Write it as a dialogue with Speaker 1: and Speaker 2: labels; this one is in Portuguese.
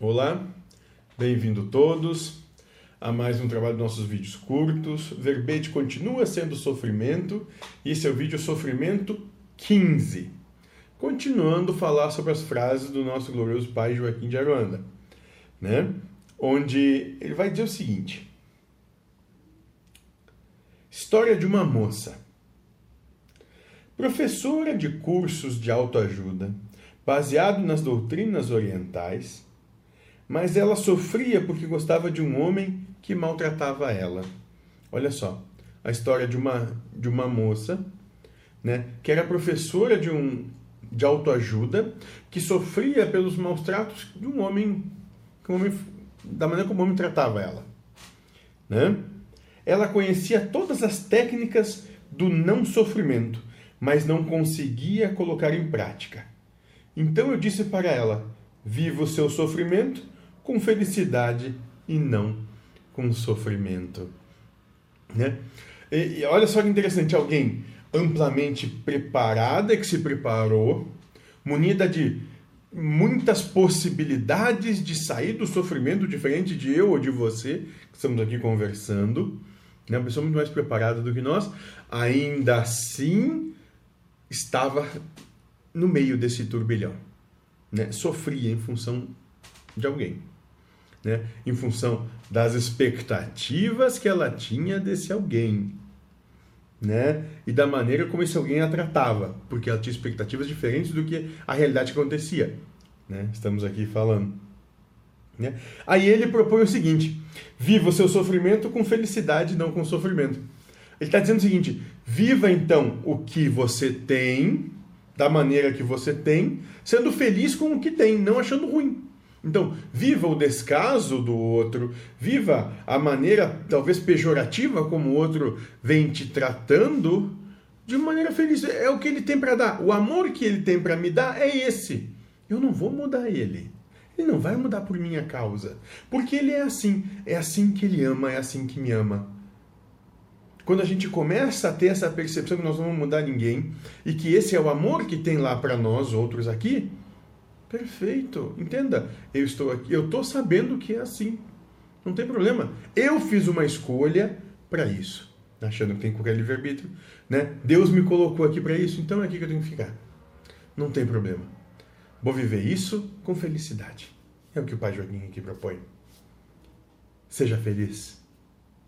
Speaker 1: Olá, bem-vindo todos a mais um trabalho dos nossos vídeos curtos. Verbete continua sendo sofrimento e esse é o vídeo Sofrimento 15. Continuando a falar sobre as frases do nosso glorioso pai Joaquim de Aruanda, né? Onde ele vai dizer o seguinte: História de uma moça. Professora de cursos de autoajuda, baseado nas doutrinas orientais, mas ela sofria porque gostava de um homem que maltratava ela. Olha só, a história de uma, de uma moça, né, que era professora de um de autoajuda, que sofria pelos maus tratos de um homem, um homem da maneira como o homem tratava ela, né? Ela conhecia todas as técnicas do não sofrimento, mas não conseguia colocar em prática. Então eu disse para ela: viva o seu sofrimento com felicidade e não com sofrimento. Né? E, e olha só que interessante, alguém amplamente preparada, que se preparou, munida de muitas possibilidades de sair do sofrimento, diferente de eu ou de você, que estamos aqui conversando, né? uma pessoa muito mais preparada do que nós, ainda assim estava no meio desse turbilhão, né? sofria em função de alguém né, em função das expectativas que ela tinha desse alguém, né, e da maneira como esse alguém a tratava, porque ela tinha expectativas diferentes do que a realidade que acontecia, né? Estamos aqui falando. Né? Aí ele propõe o seguinte: viva o seu sofrimento com felicidade, não com sofrimento. Ele está dizendo o seguinte: viva então o que você tem, da maneira que você tem, sendo feliz com o que tem, não achando ruim. Então, viva o descaso do outro, viva a maneira talvez pejorativa como o outro vem te tratando de maneira feliz. É o que ele tem para dar. O amor que ele tem para me dar é esse. Eu não vou mudar ele. Ele não vai mudar por minha causa. Porque ele é assim. É assim que ele ama, é assim que me ama. Quando a gente começa a ter essa percepção que nós não vamos mudar ninguém e que esse é o amor que tem lá para nós, outros aqui, Perfeito. Entenda, eu estou aqui, eu estou sabendo que é assim. Não tem problema. Eu fiz uma escolha para isso, achando que tem qualquer livre-arbítrio, né? Deus me colocou aqui para isso, então é aqui que eu tenho que ficar. Não tem problema. Vou viver isso com felicidade. É o que o Pai Joaquim aqui propõe. Seja feliz.